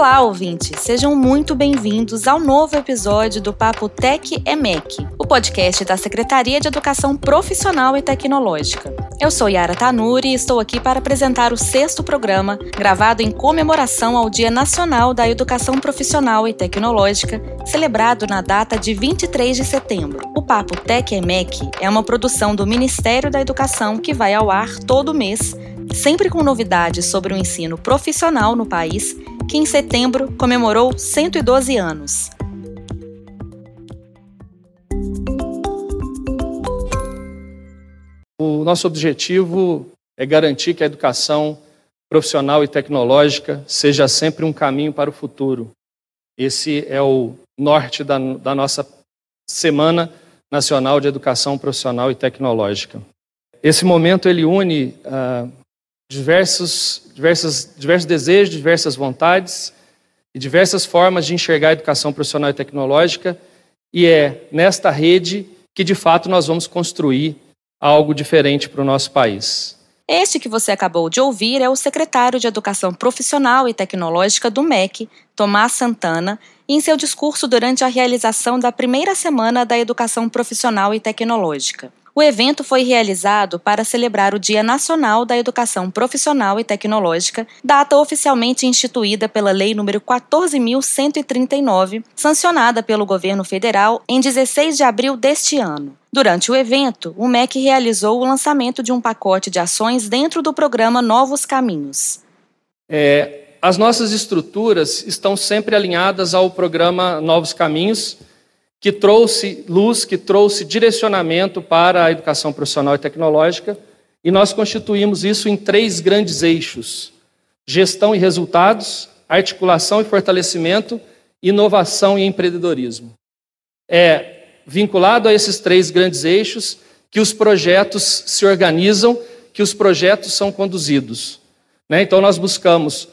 Olá, ouvintes! Sejam muito bem-vindos ao novo episódio do Papo Tech EMEC, o podcast da Secretaria de Educação Profissional e Tecnológica. Eu sou Yara Tanuri e estou aqui para apresentar o sexto programa, gravado em comemoração ao Dia Nacional da Educação Profissional e Tecnológica, celebrado na data de 23 de setembro. O Papo Tech EMEC é uma produção do Ministério da Educação que vai ao ar todo mês sempre com novidades sobre o ensino profissional no país, que em setembro comemorou 112 anos. O nosso objetivo é garantir que a educação profissional e tecnológica seja sempre um caminho para o futuro. Esse é o norte da, da nossa Semana Nacional de Educação Profissional e Tecnológica. Esse momento ele une uh, diversos, diversos, diversos desejos, diversas vontades e diversas formas de enxergar a educação profissional e tecnológica, e é nesta rede que de fato nós vamos construir algo diferente para o nosso país. Este que você acabou de ouvir é o secretário de Educação Profissional e Tecnológica do MEC, Tomás Santana, em seu discurso durante a realização da primeira semana da Educação Profissional e Tecnológica. O evento foi realizado para celebrar o Dia Nacional da Educação Profissional e Tecnológica, data oficialmente instituída pela Lei nº 14.139, sancionada pelo governo federal em 16 de abril deste ano. Durante o evento, o MEC realizou o lançamento de um pacote de ações dentro do programa Novos Caminhos. É, as nossas estruturas estão sempre alinhadas ao programa Novos Caminhos que trouxe luz, que trouxe direcionamento para a educação profissional e tecnológica, e nós constituímos isso em três grandes eixos: gestão e resultados, articulação e fortalecimento, inovação e empreendedorismo. É vinculado a esses três grandes eixos que os projetos se organizam, que os projetos são conduzidos. Né? Então, nós buscamos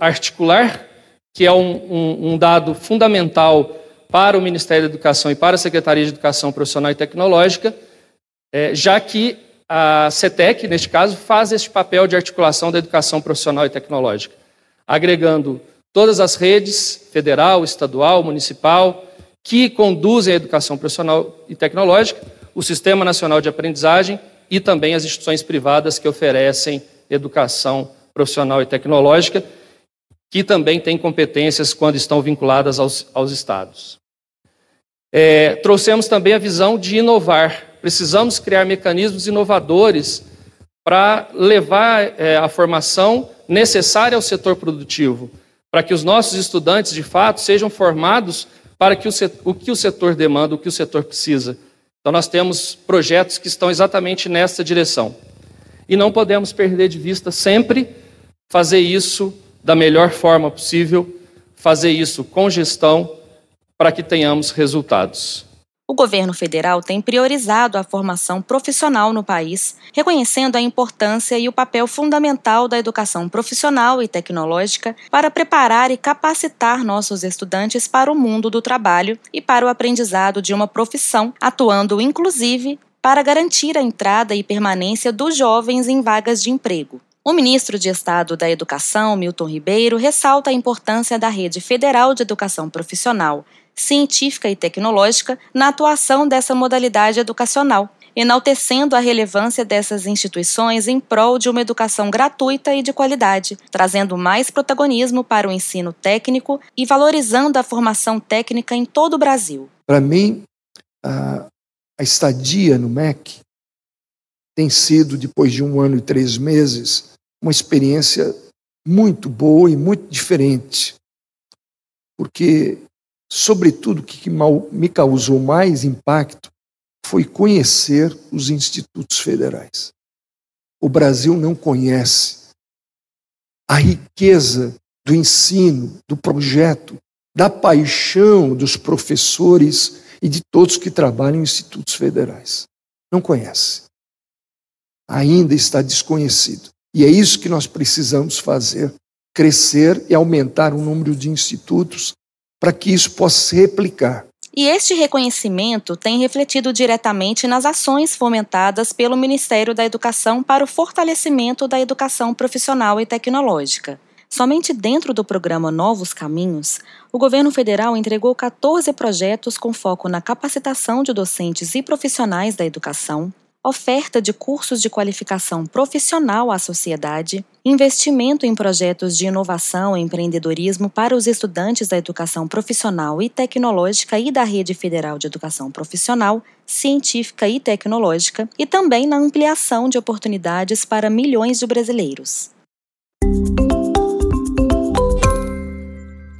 articular, que é um, um, um dado fundamental para o Ministério da Educação e para a Secretaria de Educação Profissional e Tecnológica, é, já que a CETEC, neste caso, faz este papel de articulação da educação profissional e tecnológica, agregando todas as redes, federal, estadual, municipal, que conduzem a educação profissional e tecnológica, o Sistema Nacional de Aprendizagem e também as instituições privadas que oferecem educação profissional e tecnológica, que também têm competências quando estão vinculadas aos, aos estados. É, trouxemos também a visão de inovar. Precisamos criar mecanismos inovadores para levar é, a formação necessária ao setor produtivo, para que os nossos estudantes, de fato, sejam formados para que o, o que o setor demanda, o que o setor precisa. Então, nós temos projetos que estão exatamente nessa direção. E não podemos perder de vista sempre fazer isso da melhor forma possível, fazer isso com gestão para que tenhamos resultados. O governo federal tem priorizado a formação profissional no país, reconhecendo a importância e o papel fundamental da educação profissional e tecnológica para preparar e capacitar nossos estudantes para o mundo do trabalho e para o aprendizado de uma profissão, atuando inclusive para garantir a entrada e permanência dos jovens em vagas de emprego. O ministro de Estado da Educação, Milton Ribeiro, ressalta a importância da Rede Federal de Educação Profissional, científica e tecnológica na atuação dessa modalidade educacional, enaltecendo a relevância dessas instituições em prol de uma educação gratuita e de qualidade, trazendo mais protagonismo para o ensino técnico e valorizando a formação técnica em todo o Brasil. Para mim, a, estadia no MEC tem sido, depois de um ano e três meses, uma experiência muito boa e muito diferente. Porque Sobretudo, o que me causou mais impacto foi conhecer os institutos federais. O Brasil não conhece a riqueza do ensino, do projeto, da paixão dos professores e de todos que trabalham em institutos federais. Não conhece. Ainda está desconhecido. E é isso que nós precisamos fazer: crescer e aumentar o número de institutos para que isso possa se replicar. E este reconhecimento tem refletido diretamente nas ações fomentadas pelo Ministério da Educação para o fortalecimento da educação profissional e tecnológica. Somente dentro do programa Novos Caminhos, o governo federal entregou 14 projetos com foco na capacitação de docentes e profissionais da educação, oferta de cursos de qualificação profissional à sociedade, investimento em projetos de inovação e empreendedorismo para os estudantes da educação profissional e tecnológica e da Rede Federal de Educação Profissional, Científica e Tecnológica, e também na ampliação de oportunidades para milhões de brasileiros.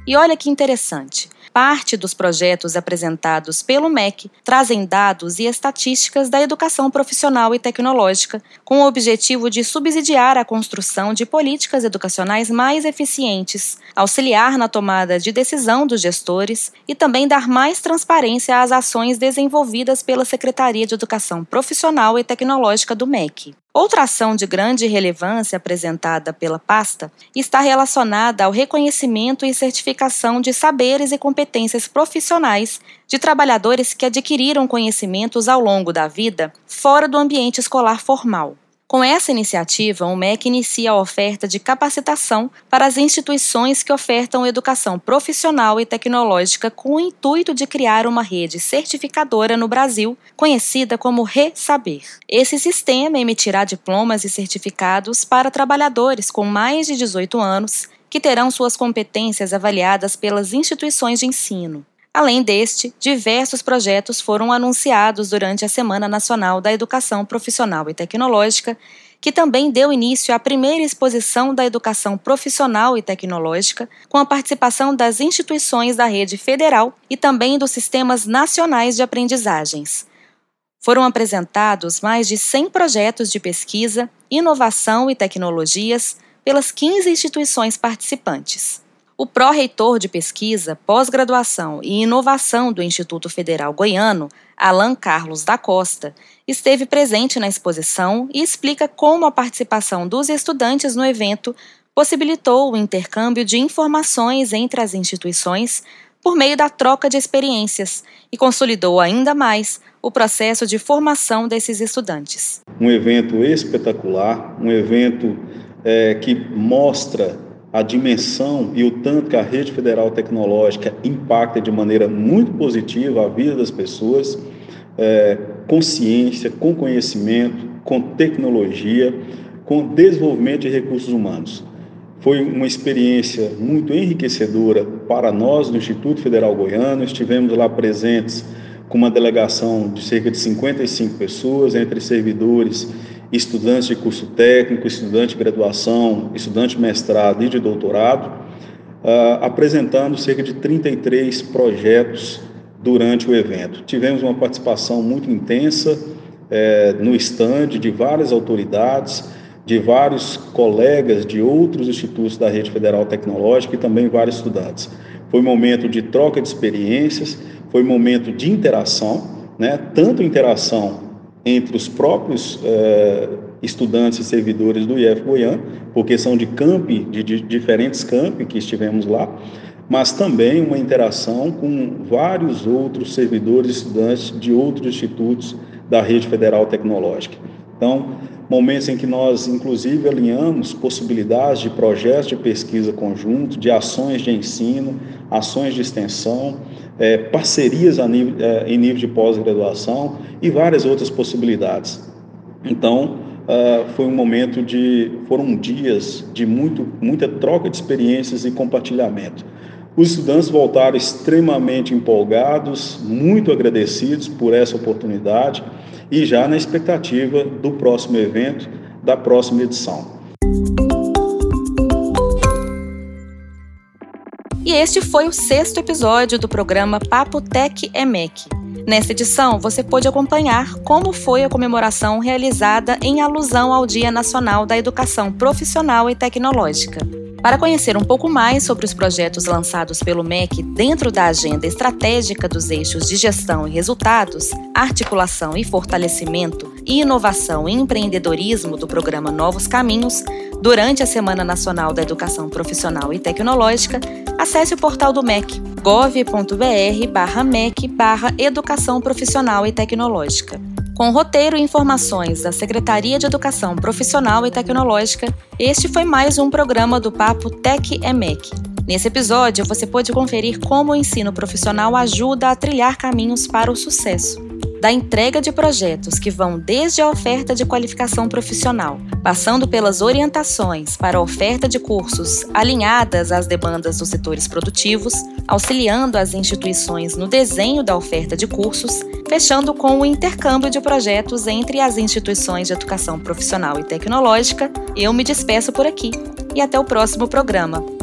E olha que interessante. Parte dos projetos apresentados pelo MEC trazem dados e estatísticas da educação profissional e tecnológica, com o objetivo de subsidiar a construção de políticas educacionais mais eficientes, auxiliar na tomada de decisão dos gestores e também dar mais transparência às ações desenvolvidas pela Secretaria de Educação Profissional e Tecnológica do MEC. Outra ação de grande relevância apresentada pela pasta está relacionada ao reconhecimento e certificação de saberes e competências profissionais de trabalhadores que adquiriram conhecimentos ao longo da vida fora do ambiente escolar formal. Com essa iniciativa, o MEC inicia a oferta de capacitação para as instituições que ofertam educação profissional e tecnológica com o intuito de criar uma rede certificadora no Brasil, conhecida como Resaber. Esse sistema emitirá diplomas e certificados para trabalhadores com mais de 18 anos que terão suas competências avaliadas pelas instituições de ensino. Além deste, diversos projetos foram anunciados durante a Semana Nacional da Educação Profissional e Tecnológica, que também deu início à primeira exposição da educação profissional e tecnológica, com a participação das instituições da rede federal e também dos sistemas nacionais de aprendizagens. Foram apresentados mais de 100 projetos de pesquisa, inovação e tecnologias pelas 15 instituições participantes. O pró-reitor de pesquisa, pós-graduação e inovação do Instituto Federal Goiano, Alan Carlos da Costa, esteve presente na exposição e explica como a participação dos estudantes no evento possibilitou o intercâmbio de informações entre as instituições por meio da troca de experiências e consolidou ainda mais o processo de formação desses estudantes. Um evento espetacular, um evento é, que mostra a dimensão e o tanto que a rede federal tecnológica impacta de maneira muito positiva a vida das pessoas, é, com ciência, com conhecimento, com tecnologia, com desenvolvimento de recursos humanos. Foi uma experiência muito enriquecedora para nós do Instituto Federal Goiano. Estivemos lá presentes com uma delegação de cerca de 55 pessoas, entre servidores estudantes de curso técnico, estudante de graduação, estudante de mestrado e de doutorado, uh, apresentando cerca de 33 projetos durante o evento. Tivemos uma participação muito intensa eh, no estande de várias autoridades, de vários colegas de outros institutos da rede federal tecnológica e também vários estudantes. Foi momento de troca de experiências, foi momento de interação, né? tanto interação entre os próprios eh, estudantes e servidores do IF Goiânia, porque são de campi, de, de diferentes campi que estivemos lá, mas também uma interação com vários outros servidores e estudantes de outros institutos da rede federal tecnológica. Então, momentos em que nós, inclusive, alinhamos possibilidades de projetos de pesquisa conjunto, de ações de ensino, ações de extensão, é, parcerias nível, é, em nível de pós-graduação e várias outras possibilidades. Então, uh, foi um momento de, foram dias de muito, muita troca de experiências e compartilhamento. Os estudantes voltaram extremamente empolgados, muito agradecidos por essa oportunidade e já na expectativa do próximo evento, da próxima edição. E este foi o sexto episódio do programa Papo Tech EMEC. Nesta edição, você pôde acompanhar como foi a comemoração realizada em alusão ao Dia Nacional da Educação Profissional e Tecnológica. Para conhecer um pouco mais sobre os projetos lançados pelo MEC dentro da agenda estratégica dos eixos de gestão e resultados, articulação e fortalecimento e inovação e empreendedorismo do programa Novos Caminhos, durante a Semana Nacional da Educação Profissional e Tecnológica, acesse o portal do MEC, gov.br/mec/educação profissional e tecnológica. Com roteiro e informações da Secretaria de Educação Profissional e Tecnológica, este foi mais um programa do Papo Tech EMEC. Nesse episódio, você pode conferir como o ensino profissional ajuda a trilhar caminhos para o sucesso da entrega de projetos que vão desde a oferta de qualificação profissional, passando pelas orientações para a oferta de cursos alinhadas às demandas dos setores produtivos, auxiliando as instituições no desenho da oferta de cursos, fechando com o intercâmbio de projetos entre as instituições de educação profissional e tecnológica, eu me despeço por aqui e até o próximo programa.